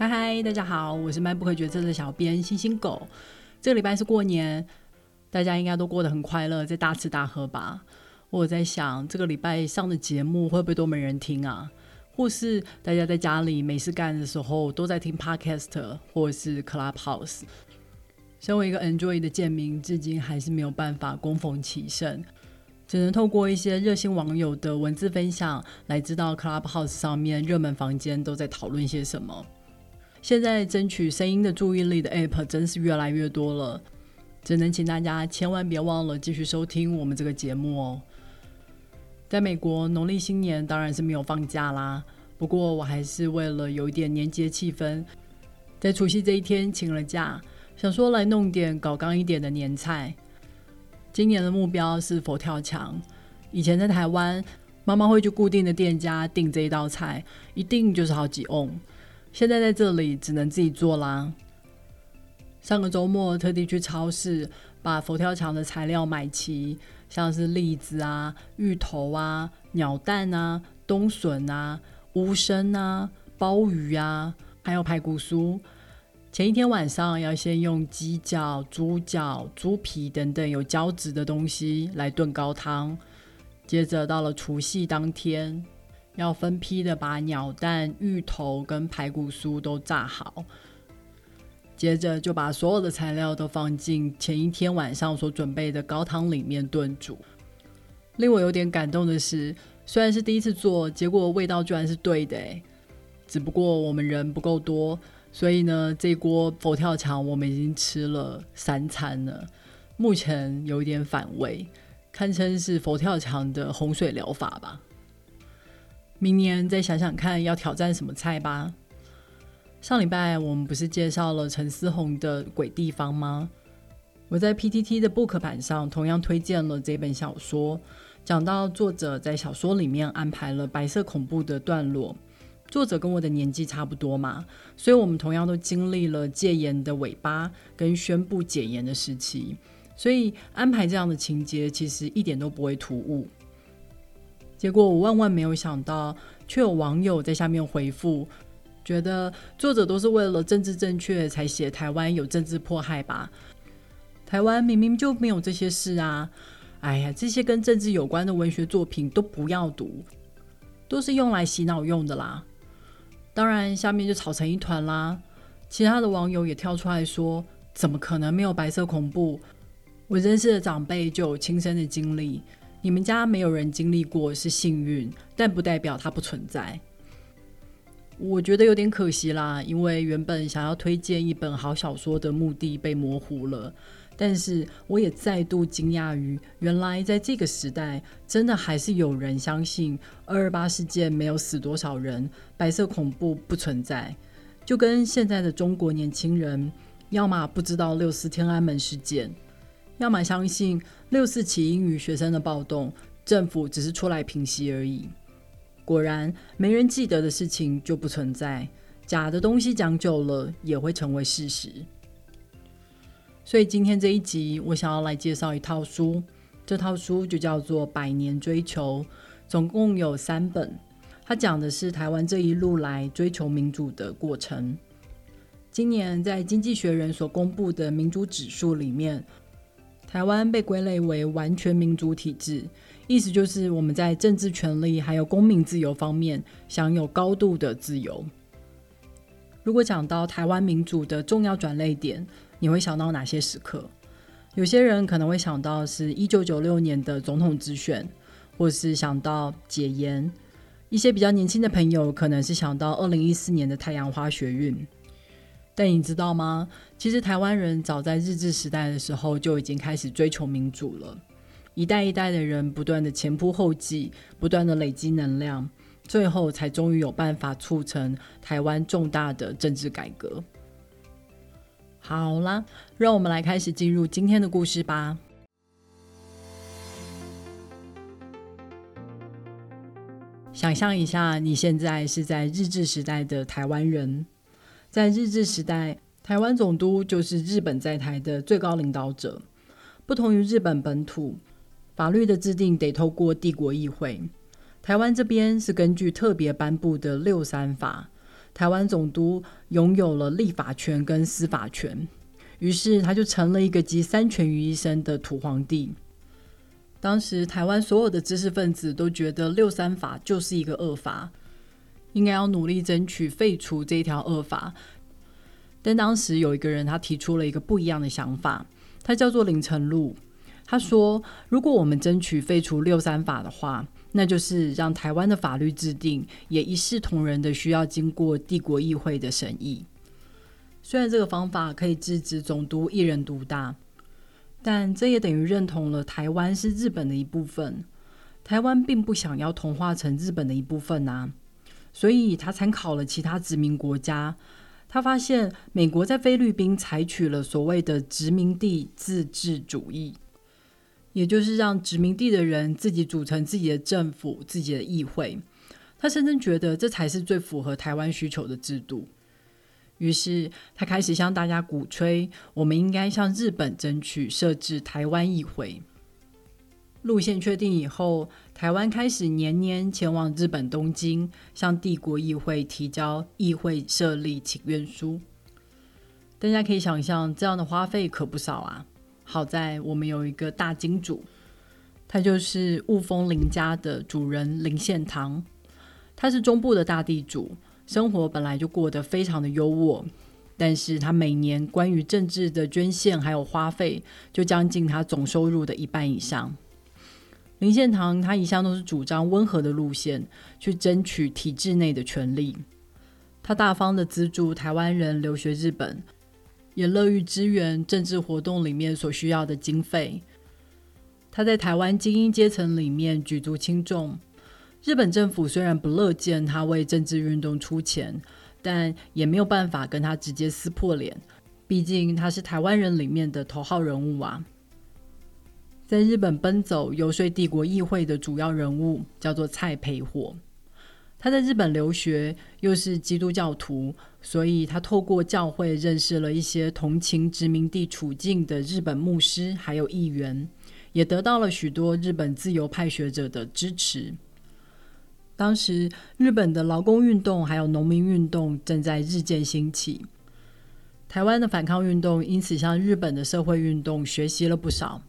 嗨嗨，大家好，我是卖不可决策的小编星星狗。这个礼拜是过年，大家应该都过得很快乐，在大吃大喝吧。我在想，这个礼拜上的节目会不会都没人听啊？或是大家在家里没事干的时候，都在听 Podcast 或是 Clubhouse？身为一个 Enjoy 的贱民，至今还是没有办法攻逢其胜，只能透过一些热心网友的文字分享，来知道 Clubhouse 上面热门房间都在讨论些什么。现在争取声音的注意力的 App 真是越来越多了，只能请大家千万别忘了继续收听我们这个节目哦。在美国，农历新年当然是没有放假啦，不过我还是为了有一点年节气氛，在除夕这一天请了假，想说来弄点搞刚一点的年菜。今年的目标是佛跳墙，以前在台湾，妈妈会去固定的店家订这一道菜，一定就是好几瓮。现在在这里只能自己做啦。上个周末特地去超市把佛跳墙的材料买齐，像是栗子啊、芋头啊、鸟蛋啊、冬笋啊、乌参啊、鲍鱼啊，还有排骨酥。前一天晚上要先用鸡脚、猪脚、猪皮等等有胶质的东西来炖高汤，接着到了除夕当天。要分批的把鸟蛋、芋头跟排骨酥都炸好，接着就把所有的材料都放进前一天晚上所准备的高汤里面炖煮。令我有点感动的是，虽然是第一次做，结果味道居然是对的只不过我们人不够多，所以呢，这锅佛跳墙我们已经吃了三餐了，目前有一点反胃，堪称是佛跳墙的洪水疗法吧。明年再想想看要挑战什么菜吧。上礼拜我们不是介绍了陈思宏的《鬼地方》吗？我在 PTT 的 Book 版上同样推荐了这本小说，讲到作者在小说里面安排了白色恐怖的段落。作者跟我的年纪差不多嘛，所以我们同样都经历了戒严的尾巴跟宣布解严的时期，所以安排这样的情节其实一点都不会突兀。结果我万万没有想到，却有网友在下面回复，觉得作者都是为了政治正确才写台湾有政治迫害吧？台湾明明就没有这些事啊！哎呀，这些跟政治有关的文学作品都不要读，都是用来洗脑用的啦。当然，下面就吵成一团啦。其他的网友也跳出来说，怎么可能没有白色恐怖？我认识的长辈就有亲身的经历。你们家没有人经历过是幸运，但不代表它不存在。我觉得有点可惜啦，因为原本想要推荐一本好小说的目的被模糊了。但是我也再度惊讶于，原来在这个时代，真的还是有人相信二二八事件没有死多少人，白色恐怖不存在。就跟现在的中国年轻人，要么不知道六四天安门事件。要么相信六四起因于学生的暴动，政府只是出来平息而已。果然，没人记得的事情就不存在，假的东西讲久了也会成为事实。所以今天这一集，我想要来介绍一套书，这套书就叫做《百年追求》，总共有三本。它讲的是台湾这一路来追求民主的过程。今年在《经济学人》所公布的民主指数里面。台湾被归类为完全民主体制，意思就是我们在政治权利还有公民自由方面享有高度的自由。如果讲到台湾民主的重要转类点，你会想到哪些时刻？有些人可能会想到是一九九六年的总统直选，或是想到解严；一些比较年轻的朋友可能是想到二零一四年的太阳花学运。但你知道吗？其实台湾人早在日治时代的时候就已经开始追求民主了。一代一代的人不断的前仆后继，不断的累积能量，最后才终于有办法促成台湾重大的政治改革。好啦，让我们来开始进入今天的故事吧。想象一下，你现在是在日治时代的台湾人。在日治时代，台湾总督就是日本在台的最高领导者。不同于日本本土，法律的制定得透过帝国议会。台湾这边是根据特别颁布的六三法，台湾总督拥有了立法权跟司法权，于是他就成了一个集三权于一身的土皇帝。当时台湾所有的知识分子都觉得六三法就是一个恶法，应该要努力争取废除这条恶法。但当时有一个人他提出了一个不一样的想法，他叫做林成禄。他说：“如果我们争取废除六三法的话，那就是让台湾的法律制定也一视同仁的需要经过帝国议会的审议。虽然这个方法可以制止总督一人独大。”但这也等于认同了台湾是日本的一部分。台湾并不想要同化成日本的一部分啊，所以他参考了其他殖民国家。他发现美国在菲律宾采取了所谓的殖民地自治主义，也就是让殖民地的人自己组成自己的政府、自己的议会。他深深觉得这才是最符合台湾需求的制度。于是，他开始向大家鼓吹，我们应该向日本争取设置台湾议会。路线确定以后，台湾开始年年前往日本东京，向帝国议会提交议会设立请愿书。大家可以想象，这样的花费可不少啊！好在我们有一个大金主，他就是雾峰林家的主人林献堂，他是中部的大地主。生活本来就过得非常的优渥，但是他每年关于政治的捐献还有花费，就将近他总收入的一半以上。林献堂他一向都是主张温和的路线，去争取体制内的权利。他大方的资助台湾人留学日本，也乐于支援政治活动里面所需要的经费。他在台湾精英阶层里面举足轻重。日本政府虽然不乐见他为政治运动出钱，但也没有办法跟他直接撕破脸。毕竟他是台湾人里面的头号人物啊！在日本奔走游说帝国议会的主要人物叫做蔡培火。他在日本留学，又是基督教徒，所以他透过教会认识了一些同情殖民地处境的日本牧师，还有议员，也得到了许多日本自由派学者的支持。当时，日本的劳工运动还有农民运动正在日渐兴起，台湾的反抗运动因此向日本的社会运动学习了不少。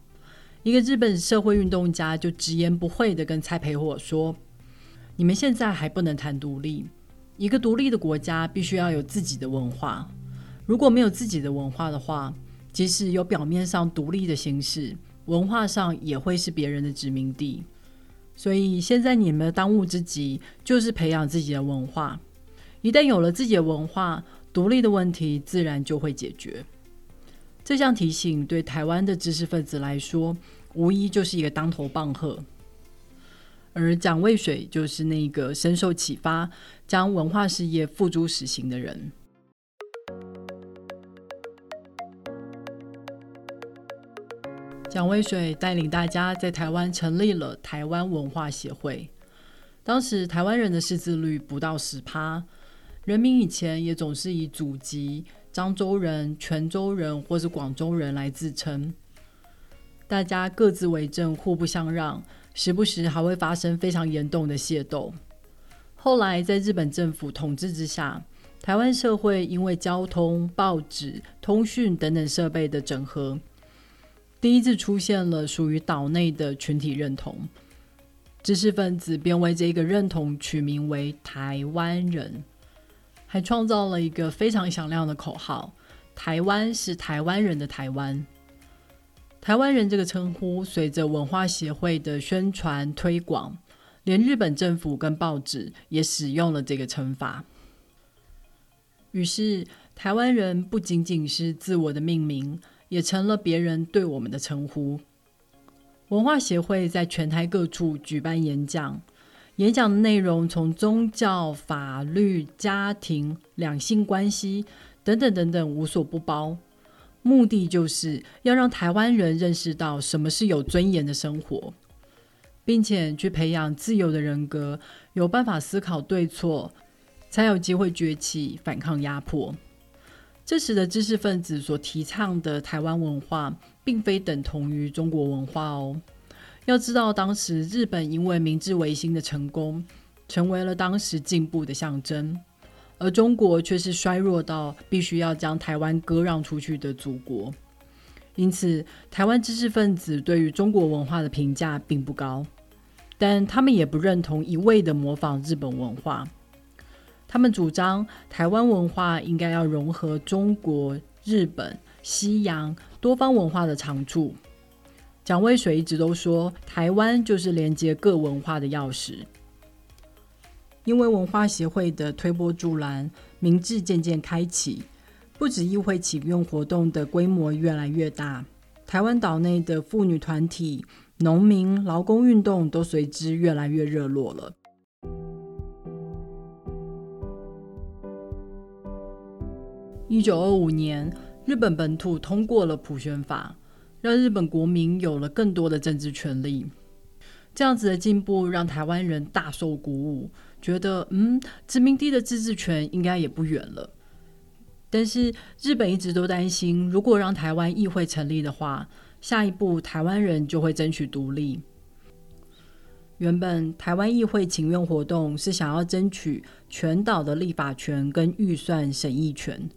一个日本社会运动家就直言不讳的跟蔡培火说：“你们现在还不能谈独立，一个独立的国家必须要有自己的文化。如果没有自己的文化的话，即使有表面上独立的形式，文化上也会是别人的殖民地。”所以现在你们的当务之急就是培养自己的文化。一旦有了自己的文化，独立的问题自然就会解决。这项提醒对台湾的知识分子来说，无疑就是一个当头棒喝。而蒋渭水就是那个深受启发，将文化事业付诸实行的人。蒋渭水带领大家在台湾成立了台湾文化协会。当时台湾人的识字率不到十趴，人民以前也总是以祖籍漳州人、泉州人或是广州人来自称，大家各自为政，互不相让，时不时还会发生非常严重的械斗。后来在日本政府统治之下，台湾社会因为交通、报纸、通讯等等设备的整合。第一次出现了属于岛内的群体认同，知识分子便为这个认同取名为“台湾人”，还创造了一个非常响亮的口号：“台湾是台湾人的台湾。”台湾人这个称呼随着文化协会的宣传推广，连日本政府跟报纸也使用了这个称法。于是，台湾人不仅仅是自我的命名。也成了别人对我们的称呼。文化协会在全台各处举办演讲，演讲的内容从宗教、法律、家庭、两性关系等等等等无所不包，目的就是要让台湾人认识到什么是有尊严的生活，并且去培养自由的人格，有办法思考对错，才有机会崛起反抗压迫。这时的知识分子所提倡的台湾文化，并非等同于中国文化哦。要知道，当时日本因为明治维新的成功，成为了当时进步的象征，而中国却是衰弱到必须要将台湾割让出去的祖国。因此，台湾知识分子对于中国文化的评价并不高，但他们也不认同一味的模仿日本文化。他们主张台湾文化应该要融合中国、日本、西洋多方文化的长处。蒋渭水一直都说，台湾就是连接各文化的钥匙。因为文化协会的推波助澜，明治渐渐开启。不止议会启用活动的规模越来越大，台湾岛内的妇女团体、农民、劳工运动都随之越来越热络了。一九二五年，日本本土通过了普选法，让日本国民有了更多的政治权利。这样子的进步让台湾人大受鼓舞，觉得嗯，殖民地的自治权应该也不远了。但是日本一直都担心，如果让台湾议会成立的话，下一步台湾人就会争取独立。原本台湾议会请愿活动是想要争取全岛的立法权跟预算审议权，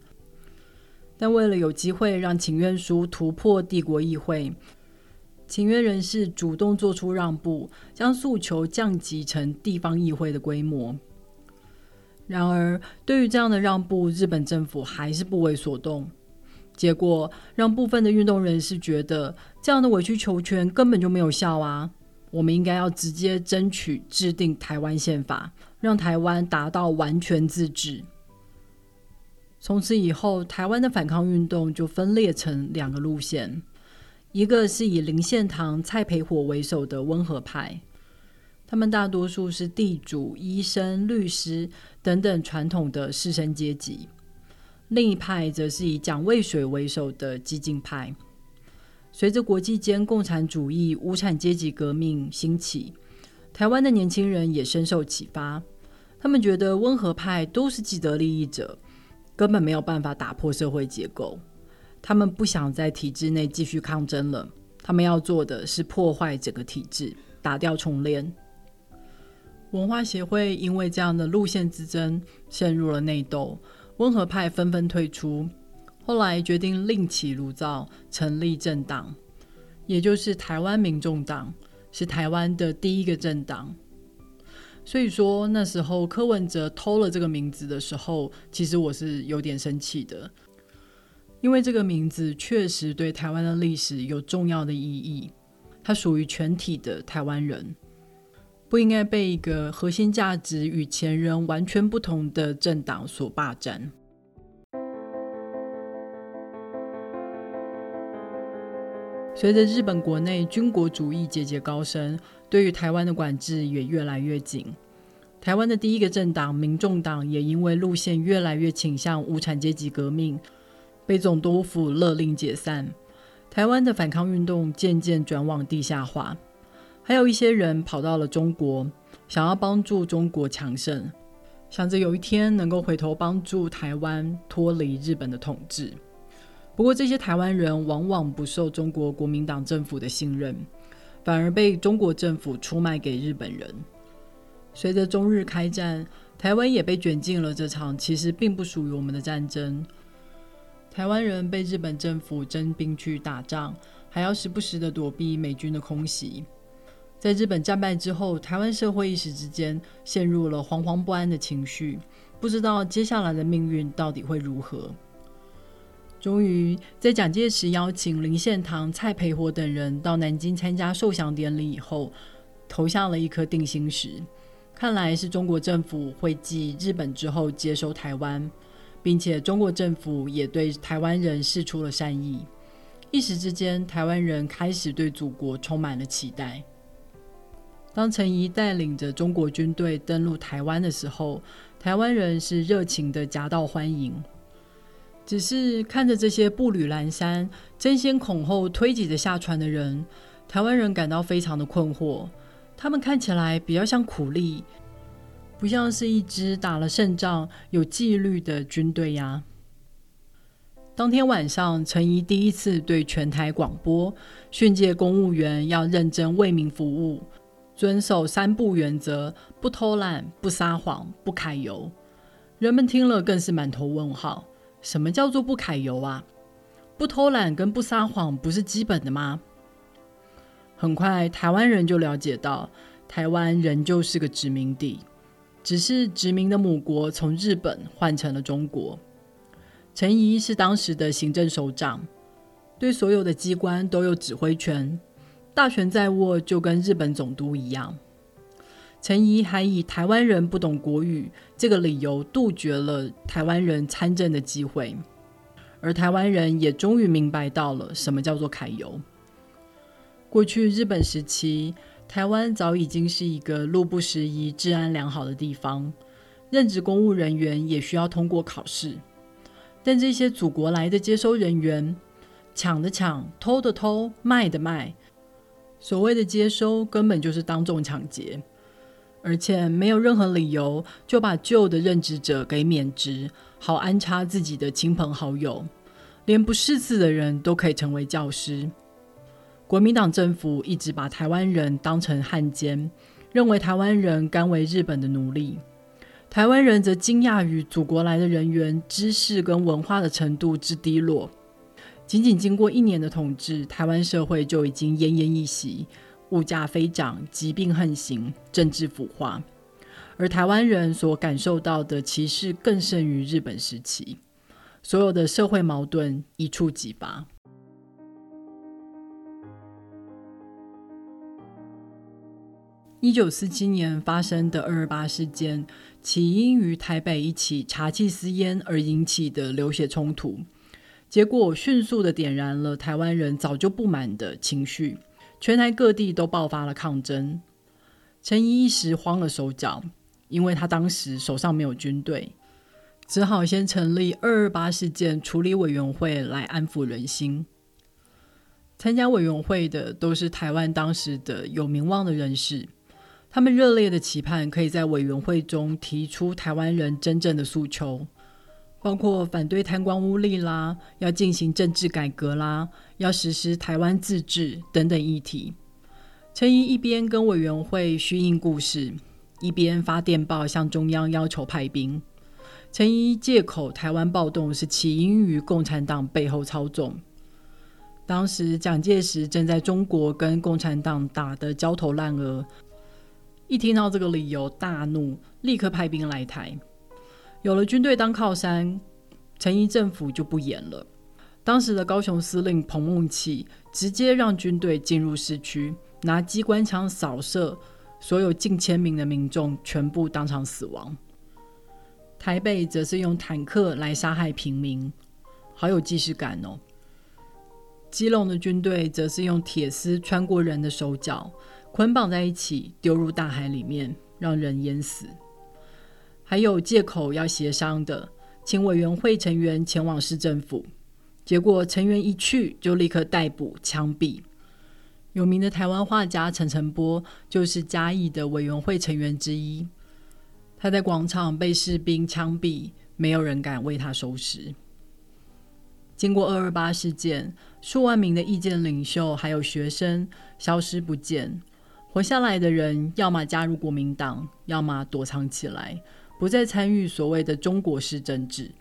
但为了有机会让请愿书突破帝国议会，请愿人士主动做出让步，将诉求降级成地方议会的规模。然而，对于这样的让步，日本政府还是不为所动。结果让部分的运动人士觉得，这样的委曲求全根本就没有效啊！我们应该要直接争取制定台湾宪法，让台湾达到完全自治。从此以后，台湾的反抗运动就分裂成两个路线：一个是以林献堂、蔡培火为首的温和派。他们大多数是地主、医生、律师等等传统的士绅阶级；另一派则是以蒋渭水为首的激进派。随着国际间共产主义、无产阶级革命兴起，台湾的年轻人也深受启发。他们觉得温和派都是既得利益者，根本没有办法打破社会结构。他们不想在体制内继续抗争了，他们要做的是破坏整个体制，打掉重练。文化协会因为这样的路线之争陷入了内斗，温和派纷纷退出。后来决定另起炉灶，成立政党，也就是台湾民众党，是台湾的第一个政党。所以说那时候柯文哲偷了这个名字的时候，其实我是有点生气的，因为这个名字确实对台湾的历史有重要的意义，它属于全体的台湾人。不应该被一个核心价值与前人完全不同的政党所霸占。随着日本国内军国主义节节高升，对于台湾的管制也越来越紧。台湾的第一个政党民众党也因为路线越来越倾向无产阶级革命，被总督府勒令解散。台湾的反抗运动渐渐转往地下化。还有一些人跑到了中国，想要帮助中国强盛，想着有一天能够回头帮助台湾脱离日本的统治。不过，这些台湾人往往不受中国国民党政府的信任，反而被中国政府出卖给日本人。随着中日开战，台湾也被卷进了这场其实并不属于我们的战争。台湾人被日本政府征兵去打仗，还要时不时的躲避美军的空袭。在日本战败之后，台湾社会一时之间陷入了惶惶不安的情绪，不知道接下来的命运到底会如何。终于，在蒋介石邀请林献堂、蔡培火等人到南京参加受降典礼以后，投下了一颗定心石。看来是中国政府会继日本之后接收台湾，并且中国政府也对台湾人示出了善意。一时之间，台湾人开始对祖国充满了期待。当陈仪带领着中国军队登陆台湾的时候，台湾人是热情的夹道欢迎。只是看着这些步履蹒跚、争先恐后推挤着下船的人，台湾人感到非常的困惑。他们看起来比较像苦力，不像是一支打了胜仗、有纪律的军队呀。当天晚上，陈仪第一次对全台广播训诫公务员要认真为民服务。遵守三不原则：不偷懒、不撒谎、不揩油。人们听了更是满头问号：什么叫做不揩油啊？不偷懒跟不撒谎不是基本的吗？很快，台湾人就了解到，台湾仍旧是个殖民地，只是殖民的母国从日本换成了中国。陈仪是当时的行政首长，对所有的机关都有指挥权，大权在握，就跟日本总督一样。陈仪还以台湾人不懂国语这个理由，杜绝了台湾人参政的机会。而台湾人也终于明白到了什么叫做揩油。过去日本时期，台湾早已经是一个路不拾遗、治安良好的地方，任职公务人员也需要通过考试。但这些祖国来的接收人员，抢的抢，偷的偷，卖的卖，所谓的接收根本就是当众抢劫，而且没有任何理由就把旧的任职者给免职，好安插自己的亲朋好友。连不识字的人都可以成为教师。国民党政府一直把台湾人当成汉奸，认为台湾人甘为日本的奴隶。台湾人则惊讶于祖国来的人员知识跟文化的程度之低落。仅仅经过一年的统治，台湾社会就已经奄奄一息，物价飞涨，疾病横行，政治腐化。而台湾人所感受到的歧视更甚于日本时期。所有的社会矛盾一触即发。一九四七年发生的二二八事件，起因于台北一起茶气私烟而引起的流血冲突，结果迅速的点燃了台湾人早就不满的情绪，全台各地都爆发了抗争。陈仪一时慌了手脚，因为他当时手上没有军队。只好先成立二二八事件处理委员会来安抚人心。参加委员会的都是台湾当时的有名望的人士，他们热烈的期盼可以在委员会中提出台湾人真正的诉求，包括反对贪官污吏啦，要进行政治改革啦，要实施台湾自治等等议题。陈仪一边跟委员会虚应故事，一边发电报向中央要求派兵。陈仪借口台湾暴动是起因于共产党背后操纵。当时蒋介石正在中国跟共产党打得焦头烂额，一听到这个理由大怒，立刻派兵来台。有了军队当靠山，陈仪政府就不演了。当时的高雄司令彭孟启直接让军队进入市区，拿机关枪扫射，所有近千名的民众全部当场死亡。台北则是用坦克来杀害平民，好有既视感哦。基隆的军队则是用铁丝穿过人的手脚，捆绑在一起丢入大海里面，让人淹死。还有借口要协商的，请委员会成员前往市政府，结果成员一去就立刻逮捕枪毙。有名的台湾画家陈澄波就是嘉义的委员会成员之一。他在广场被士兵枪毙，没有人敢为他收尸。经过二二八事件，数万名的意见领袖还有学生消失不见，活下来的人要么加入国民党，要么躲藏起来，不再参与所谓的中国式政治。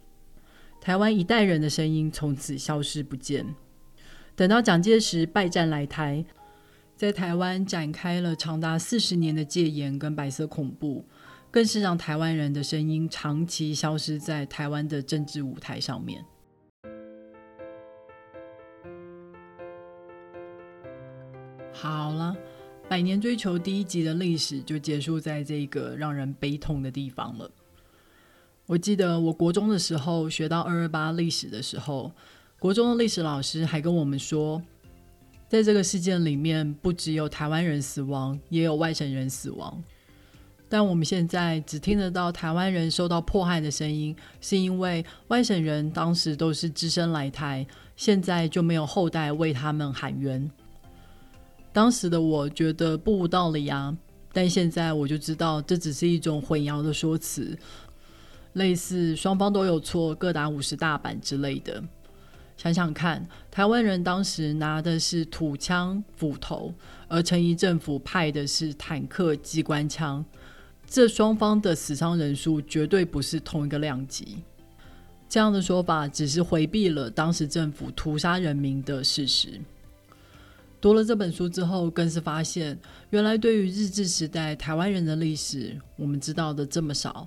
台湾一代人的声音从此消失不见。等到蒋介石败战来台，在台湾展开了长达四十年的戒严跟白色恐怖。更是让台湾人的声音长期消失在台湾的政治舞台上面。好了，百年追求第一集的历史就结束在这个让人悲痛的地方了。我记得我国中的时候学到二二八历史的时候，国中的历史老师还跟我们说，在这个事件里面，不只有台湾人死亡，也有外省人死亡。但我们现在只听得到台湾人受到迫害的声音，是因为外省人当时都是只身来台，现在就没有后代为他们喊冤。当时的我觉得不无道理啊，但现在我就知道这只是一种混淆的说辞，类似双方都有错，各打五十大板之类的。想想看，台湾人当时拿的是土枪斧头，而陈仪政府派的是坦克机关枪。这双方的死伤人数绝对不是同一个量级。这样的说法只是回避了当时政府屠杀人民的事实。读了这本书之后，更是发现，原来对于日治时代台湾人的历史，我们知道的这么少。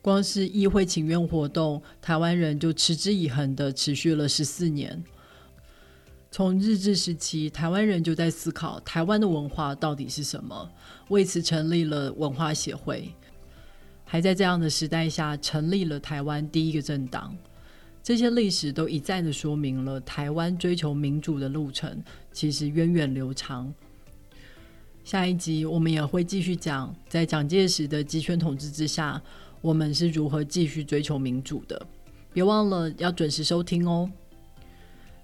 光是议会请愿活动，台湾人就持之以恒的持续了十四年。从日治时期，台湾人就在思考台湾的文化到底是什么，为此成立了文化协会。还在这样的时代下，成立了台湾第一个政党。这些历史都一再的说明了台湾追求民主的路程其实源远流长。下一集我们也会继续讲，在蒋介石的集权统治之下，我们是如何继续追求民主的。别忘了要准时收听哦，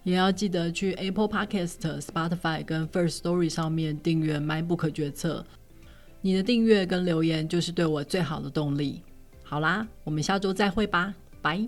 也要记得去 Apple Podcast、Spotify 跟 First Story 上面订阅《My Book 决策》。你的订阅跟留言就是对我最好的动力。好啦，我们下周再会吧，拜。